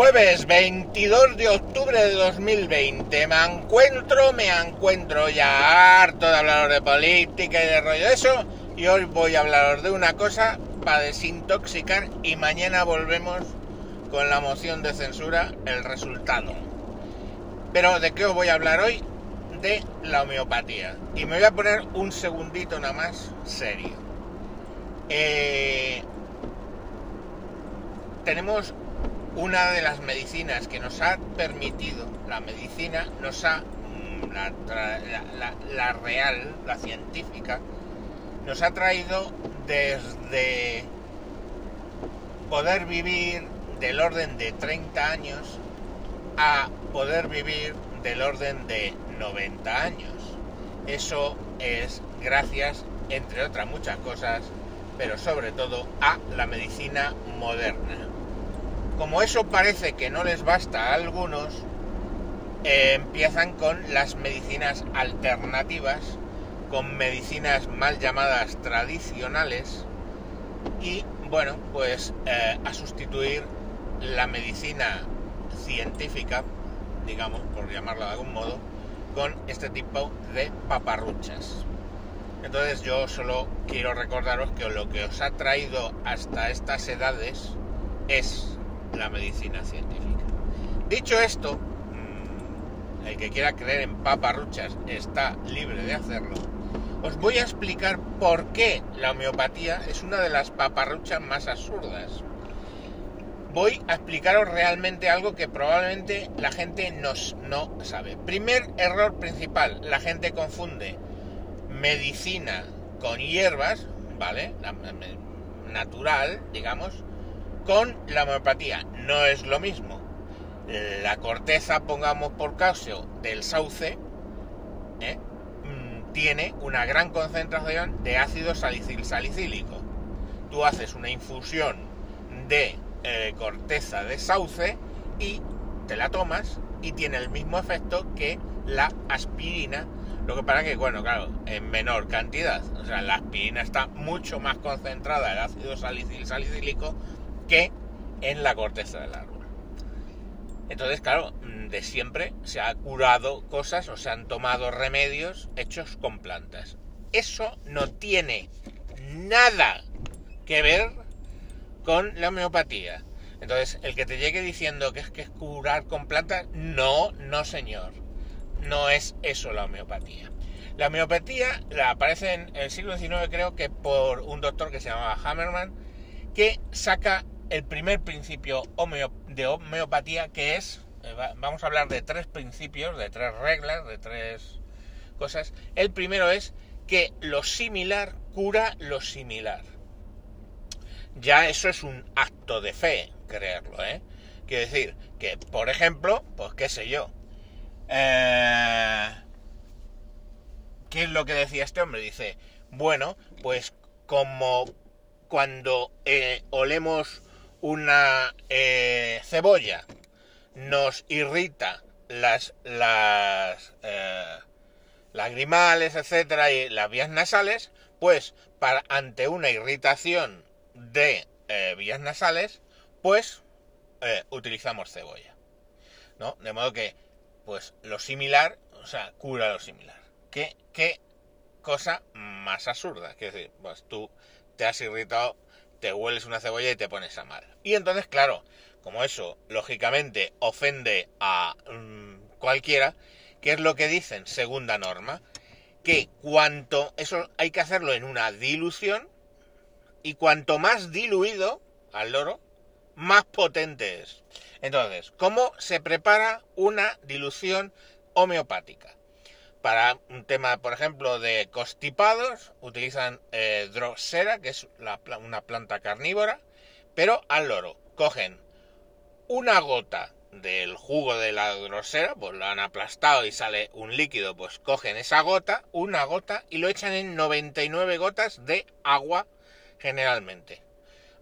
Jueves 22 de octubre de 2020. Me encuentro, me encuentro ya harto de hablaros de política y de rollo de eso. Y hoy voy a hablaros de una cosa para desintoxicar y mañana volvemos con la moción de censura, el resultado. Pero ¿de qué os voy a hablar hoy? De la homeopatía. Y me voy a poner un segundito nada más serio. Eh, tenemos una de las medicinas que nos ha permitido, la medicina nos ha, mm, la, la, la, real, la científica, nos ha traído desde poder vivir del orden de 30 años a poder vivir del orden de 90 años. Eso es gracias, entre otras muchas cosas, pero sobre todo a la medicina moderna como eso parece que no les basta a algunos, eh, empiezan con las medicinas alternativas, con medicinas mal llamadas tradicionales y bueno, pues eh, a sustituir la medicina científica, digamos, por llamarla de algún modo, con este tipo de paparruchas. Entonces yo solo quiero recordaros que lo que os ha traído hasta estas edades es la medicina científica. Dicho esto, mm, el que quiera creer en paparruchas está libre de hacerlo. Os voy a explicar por qué la homeopatía es una de las paparruchas más absurdas. Voy a explicaros realmente algo que probablemente la gente nos, no sabe. Primer error principal, la gente confunde medicina con hierbas, ¿vale? natural, digamos, con la homeopatía. No es lo mismo. La corteza, pongamos por caso, del sauce, ¿eh? mm, tiene una gran concentración de ácido salicil salicílico. Tú haces una infusión de eh, corteza de sauce y te la tomas y tiene el mismo efecto que la aspirina, lo que para que, bueno, claro, en menor cantidad. O sea, la aspirina está mucho más concentrada el ácido salicil salicílico que en la corteza del árbol. Entonces, claro, mm, de siempre se ha curado cosas o se han tomado remedios hechos con plantas. Eso no tiene nada que ver con la homeopatía. Entonces, el que te llegue diciendo que es que es curar con plantas, no, no señor. No es eso la homeopatía. La homeopatía la aparece en el siglo XIX creo que por un doctor que se llamaba Hammerman, que saca el primer principio de homeopatía que es, eh, vamos a hablar de tres principios, de tres reglas, de tres cosas. El primero es que lo similar cura lo similar. Ya eso es un acto de fe, creerlo, ¿eh? Quiero decir que, por ejemplo, pues qué sé yo, eh, ¿qué es lo que decía este hombre? Dice, bueno, pues como cuando eh, olemos una eh, cebolla nos irrita las, las eh, lagrimales, etcétera, y las vías nasales, pues para, ante una irritación de eh, vías nasales, pues utilizamos cebolla. ¿No? De modo que, pues lo similar, o sea, cura lo similar. ¿Qué, qué cosa más absurda? Es decir, pues tú te has irritado te hueles una cebolla y te pones a mal. Y entonces, claro, como eso lógicamente ofende a mm, cualquiera, ¿qué es lo que dicen? Segunda norma, que cuanto, eso hay que hacerlo en una dilución, y cuanto más diluido al loro, más potente es. Entonces, ¿cómo se prepara una dilución homeopática? Para un tema, por ejemplo, de constipados, utilizan eh, drosera, que es una planta carnívora, pero al loro. Cogen una gota del jugo de la drosera, pues lo han aplastado y sale un líquido, pues cogen esa gota, una gota, y lo echan en 99 gotas de agua generalmente.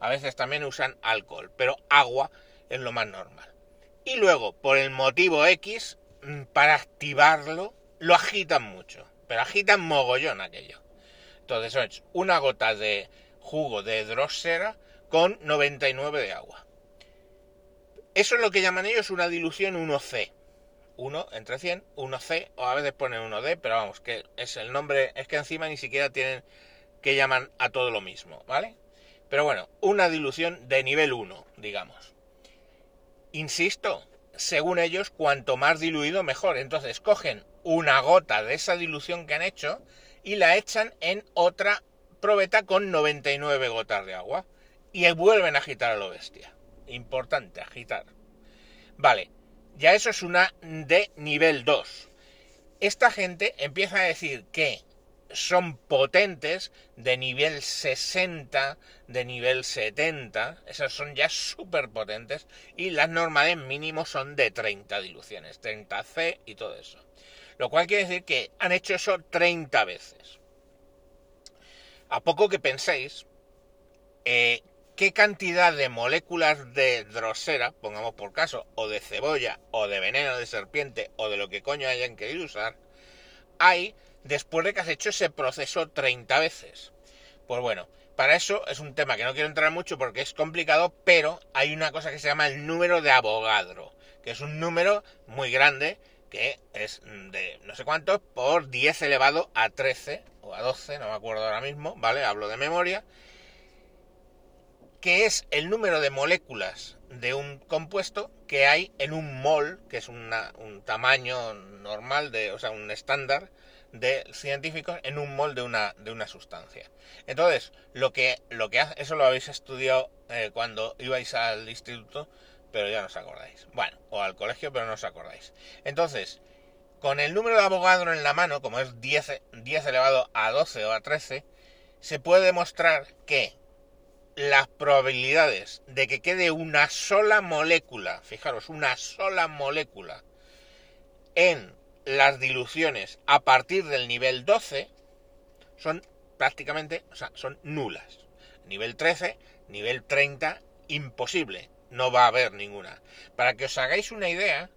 A veces también usan alcohol, pero agua es lo más normal. Y luego, por el motivo X, mm, para activarlo, lo agitan mucho, pero agitan mogollón aquello. Entonces es una gota de jugo de drosera con 99 de agua. Eso es lo que llaman ellos una dilución 1C. 1 entre 100, 1C, o a veces ponen 1D, pero vamos, que es el nombre, es que encima ni siquiera tienen que llaman a todo lo mismo, ¿vale? Pero bueno, una dilución de nivel 1, digamos. Insisto, según ellos, cuanto más diluido mejor. Entonces cogen una gota de esa dilución que han hecho y la echan en otra probeta con 99 gotas de agua. Y vuelven a agitar a lo bestia. Importante, agitar. Vale, ya eso es una de nivel 2. Esta gente empieza a decir que son potentes de nivel 60, de nivel 70, esas son ya súper potentes, y las normales mínimo son de 30 diluciones, 30C y todo eso. Lo cual quiere decir que han hecho eso 30 veces. A poco que penséis, eh, qué cantidad de moléculas de drosera, pongamos por caso, o de cebolla, o de veneno de serpiente, o de lo que coño hayan querido usar, hay después de que has hecho ese proceso 30 veces. Pues bueno, para eso es un tema que no quiero entrar mucho porque es complicado, pero hay una cosa que se llama el número de Avogadro, que es un número muy grande, que es de no sé cuántos, por 10 elevado a 13 o a 12, no me acuerdo ahora mismo, ¿vale? Hablo de memoria, que es el número de moléculas de un compuesto que hay en un mol, que es un tamaño normal, de, o sea, un estándar de científicos en un molde de una, de una sustancia. Entonces, lo que, lo que hace, eso lo habéis estudiado eh, cuando ibais al instituto, pero ya no os acordáis. Bueno, o al colegio, pero no os acordáis. Entonces, con el número de Avogadro en la mano, como es 10, 10 elevado a 12 o a 13, se puede demostrar que las probabilidades de que quede una sola molécula, fijaros, una sola molécula en las diluciones a partir del nivel 12 son prácticamente, o sea, son nulas. Nivel 13, nivel 30, imposible. No va a haber ninguna. Para que os hagáis una idea,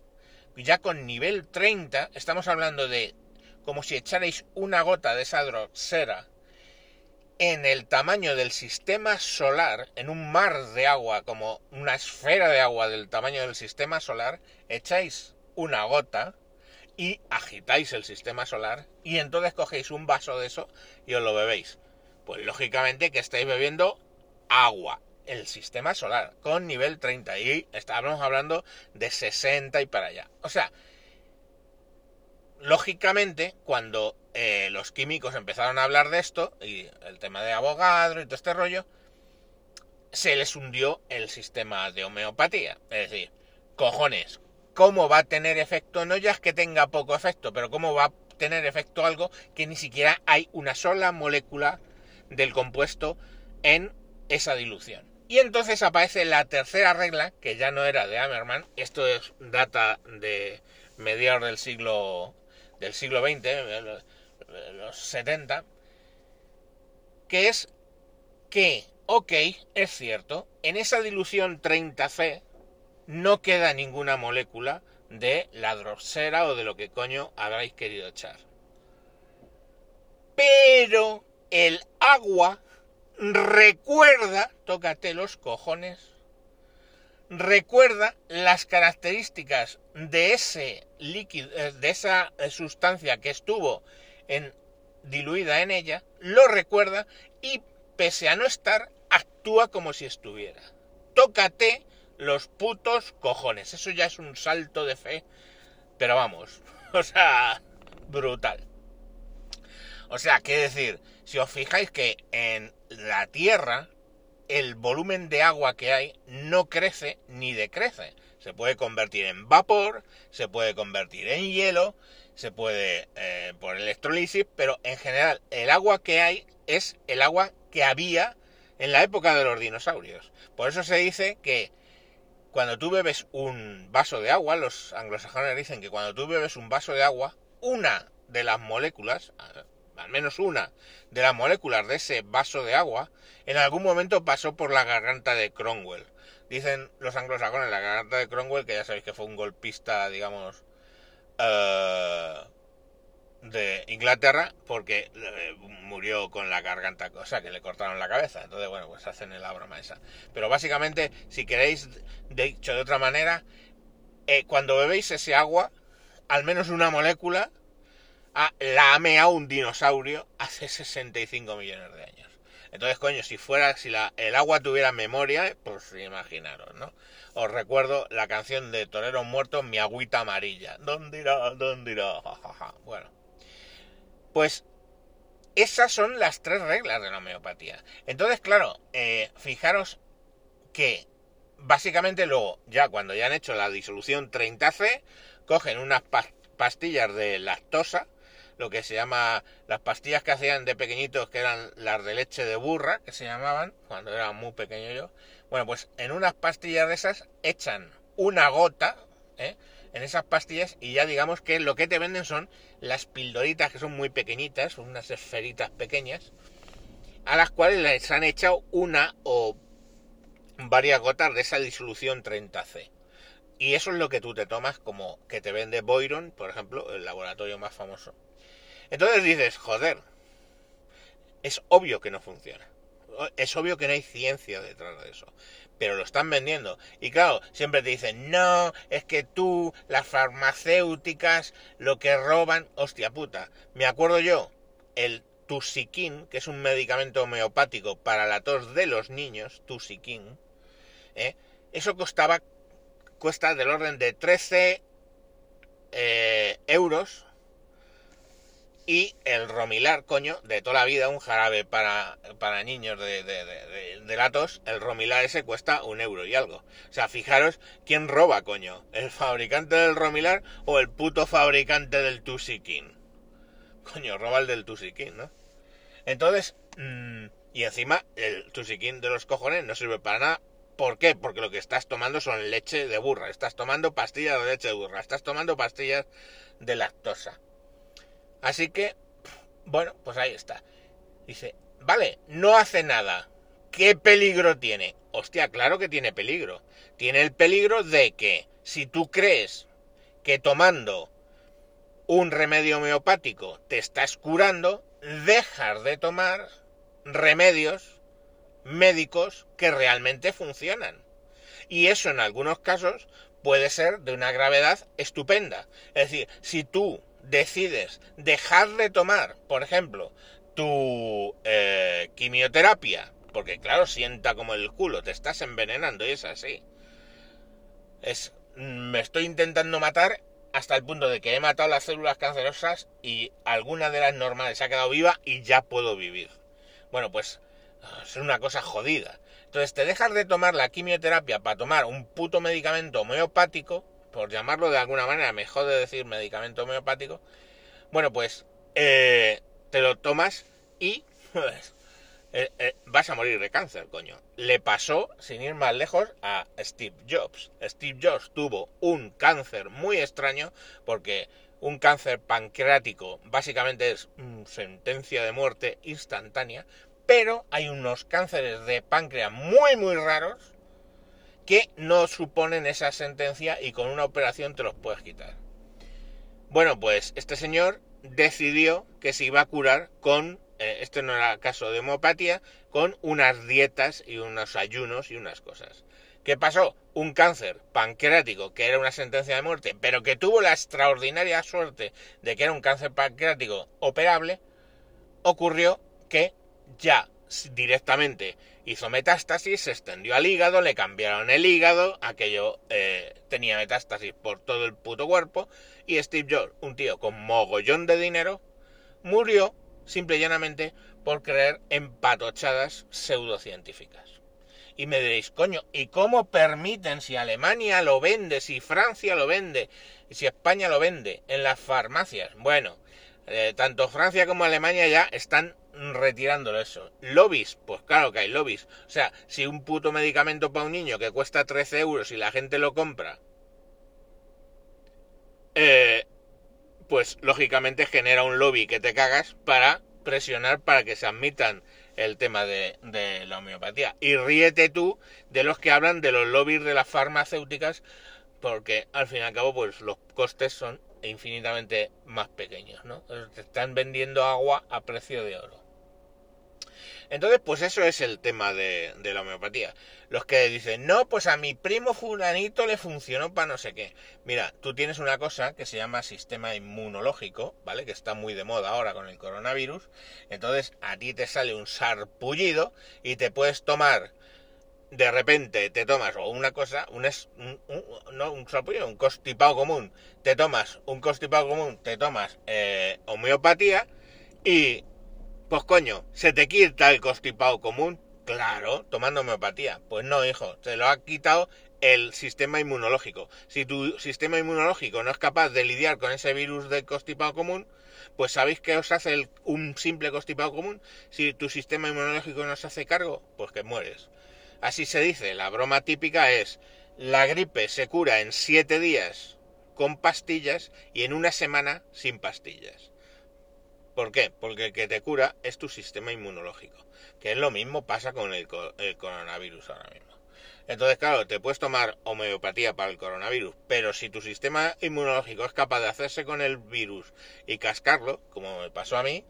ya con nivel 30 estamos hablando de como si echarais una gota de esa drosera en el tamaño del sistema solar, en un mar de agua, como una esfera de agua del tamaño del sistema solar, echáis una gota y agitáis el sistema solar y entonces cogéis un vaso de eso y os lo bebéis. Pues lógicamente que estáis bebiendo agua, el sistema solar, con nivel 30 y estábamos hablando de 60 y para allá. O sea, lógicamente cuando eh, los químicos empezaron a hablar de esto y el tema de abogadro y todo este rollo, se les hundió el sistema de homeopatía. Es decir, cojones, cómo va a tener efecto, no ya es que tenga poco efecto, pero cómo va a tener efecto algo que ni siquiera hay una sola molécula del compuesto en esa dilución. Y entonces aparece la tercera regla, que ya no era de Hammerman, esto es data de mediados del siglo del siglo XX, los 70, que es que, ok, es cierto, en esa dilución 30C, no queda ninguna molécula de la drosera o de lo que coño habréis querido echar. Pero el agua recuerda, tócate los cojones, recuerda las características de ese líquido, eh, de esa sustancia que estuvo diluida en ella, lo recuerda y pese a no estar, actúa como si estuviera. Tócate los putos cojones. Eso ya es un salto de fe, pero vamos, o sea, brutal. O sea, qué decir, si os fijáis que en la Tierra el volumen de agua que hay no crece ni decrece. Se puede convertir en vapor, se puede convertir en hielo, se puede eh, por electrolisis, pero en general el agua que hay es el agua que había en la época de los dinosaurios. Por eso se dice que cuando tú bebes un vaso de agua, los anglosajones dicen que cuando tú bebes un vaso de agua, una de las moléculas, al menos una de las moléculas de ese vaso de agua, en algún momento pasó por la garganta de Cromwell. Dicen los anglosajones, la garganta de Cromwell, que ya sabéis que fue un golpista, digamos, uh, de Inglaterra porque eh, murió con la garganta, o sea, que le cortaron la cabeza. Entonces, bueno, pues hacen la broma esa. Pero básicamente, si queréis, dicho de otra manera, eh, cuando bebéis ese agua, al menos una molécula ah, la ha meado un dinosaurio hace 65 millones de años. Entonces, coño, si fuera, si la, el agua tuviera memoria, pues imaginaros, ¿no? Os recuerdo la canción de Torero Muerto, Mi agüita amarilla. ¿Dónde irá? ¿Dónde irá? Bueno. Pues esas son las tres reglas de la homeopatía. Entonces, claro, eh, fijaros que básicamente luego, ya cuando ya han hecho la disolución 30C, cogen unas pastillas de lactosa, lo que se llama las pastillas que hacían de pequeñitos, que eran las de leche de burra, que se llamaban, cuando era muy pequeño yo. Bueno, pues en unas pastillas de esas echan una gota, ¿eh? En esas pastillas y ya digamos que lo que te venden son las pildoritas que son muy pequeñitas, unas esferitas pequeñas, a las cuales les han echado una o varias gotas de esa disolución 30C. Y eso es lo que tú te tomas como que te vende Boyron, por ejemplo, el laboratorio más famoso. Entonces dices, joder, es obvio que no funciona. Es obvio que no hay ciencia detrás de eso. Pero lo están vendiendo. Y claro, siempre te dicen, no, es que tú, las farmacéuticas, lo que roban, hostia puta. Me acuerdo yo, el Tusiquin, que es un medicamento homeopático para la tos de los niños, Tusiquin, ¿eh? eso costaba, cuesta del orden de 13 eh, euros y el Romilar, coño, de toda la vida, un jarabe para, para niños de, de, de, latos, el Romilar ese cuesta un euro y algo. O sea, fijaros quién roba, coño, el fabricante del Romilar o el puto fabricante del Tusikin. Coño, roba el del Tusikin, ¿no? Entonces, mmm, y encima el Tusikin de los cojones no sirve para nada. ¿Por qué? Porque lo que estás tomando son leche de burra, estás tomando pastillas de leche de burra, estás tomando pastillas de lactosa. Así que, bueno, pues ahí está. Dice, vale, no hace nada. ¿Qué peligro tiene? Hostia, claro que tiene peligro. Tiene el peligro de que si tú crees que tomando un remedio homeopático te estás curando, dejas de tomar remedios médicos que realmente funcionan. Y eso en algunos casos puede ser de una gravedad estupenda. Es decir, si tú decides dejar de tomar, por ejemplo, tu eh, quimioterapia, porque claro, sienta como el culo, te estás envenenando y es así. Es, me estoy intentando matar hasta el punto de que he matado las células cancerosas y alguna de las normales se ha quedado viva y ya puedo vivir. Bueno, pues es una cosa jodida. Entonces te dejas de tomar la quimioterapia para tomar un puto medicamento homeopático por llamarlo de alguna manera, mejor de decir medicamento homeopático, bueno, pues eh, te lo tomas y eh, eh, vas a morir de cáncer, coño. Le pasó, sin ir más lejos, a Steve Jobs. Steve Jobs tuvo un cáncer muy extraño porque un cáncer pancreático básicamente es sentencia de muerte instantánea, pero hay unos cánceres de páncreas muy muy raros que no suponen esa sentencia y con una operación te los puedes quitar. Bueno, pues este señor decidió que se iba a curar con, eh, esto no era caso de hemopatía, con unas dietas y unos ayunos y unas cosas. ¿Qué pasó? Un cáncer pancreático, que era una sentencia de muerte, pero que tuvo la extraordinaria suerte de que era un cáncer pancreático operable, ocurrió que ya directamente hizo metástasis, se extendió al hígado, le cambiaron el hígado, aquello eh, tenía metástasis por todo el puto cuerpo, y Steve Jobs, un tío con mogollón de dinero, murió simple y llanamente por creer en patochadas pseudocientíficas. Y me diréis, coño, ¿y cómo permiten si Alemania lo vende, si Francia lo vende, si España lo vende en las farmacias? Bueno, eh, tanto Francia como Alemania ya están retirándolo eso. Lobbies, pues claro que hay lobbies. O sea, si un puto medicamento para un niño que cuesta 13 euros y la gente lo compra, eh, pues lógicamente genera un lobby que te cagas para presionar para que se admitan el tema de, la homeopatía. Y ríete tú de los que hablan de los lobbies de las farmacéuticas, porque al fin y al cabo, pues los costes son infinitamente más pequeños, ¿no? Te están vendiendo agua a precio de oro. Entonces, pues eso es el tema de, la homeopatía. Los que dicen, no, pues a mi primo fulanito le funcionó para no sé qué. Mira, tú tienes una cosa que se llama sistema inmunológico, ¿vale? Que está muy de moda ahora con el coronavirus. Entonces, a ti te sale un sarpullido y te puedes tomar de repente te tomas o una cosa, un, un, no un sarpullido, un constipado común, te tomas un constipado común, te tomas eh, homeopatía y pues coño, ¿se te quita el constipado común? Claro, tomando homeopatía. Pues no, hijo, te lo ha quitado el sistema inmunológico. Si tu sistema inmunológico no es capaz de lidiar con ese virus del constipado común, pues ¿sabéis qué os hace un simple constipado común? Si tu sistema inmunológico no se hace cargo, pues que mueres. Así se dice, la broma típica es, la gripe se cura en siete días con pastillas y en una semana sin pastillas. ¿Por qué? Porque el que te cura es tu sistema inmunológico, que es lo mismo pasa con el, coronavirus ahora mismo. Entonces, claro, te puedes tomar homeopatía para el coronavirus, pero si tu sistema inmunológico es capaz de hacerse con el virus y cascarlo, como me pasó a mí,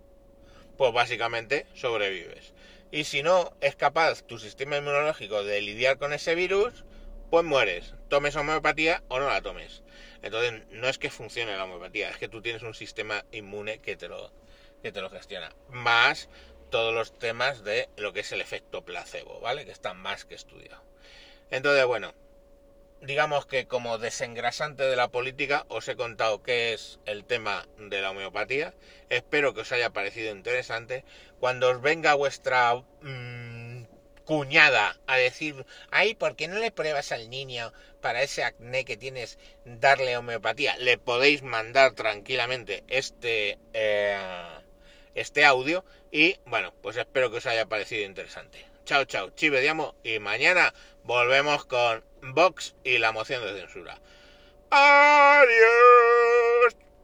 pues básicamente sobrevives. Y si no es capaz tu sistema inmunológico de lidiar con ese virus, pues mueres. Tomes homeopatía o no la tomes. Entonces, no es que funcione la homeopatía, es que tú tienes un sistema inmune que te lo, que te lo gestiona. Más todos los temas de lo que es el efecto placebo, ¿vale? Que está más que estudiado. Entonces, bueno, digamos que como desengrasante de la política os he contado qué es el tema de la homeopatía. Espero que os haya parecido interesante. Cuando os venga vuestra mm, cuñada a decir, ay, ¿por qué no le pruebas al niño para ese acné que tienes darle homeopatía? Le podéis mandar tranquilamente este... Eh, este audio y bueno, pues espero que os haya parecido interesante. Chao, chao, chive diamo y mañana volvemos con Vox y la moción de censura. Adiós.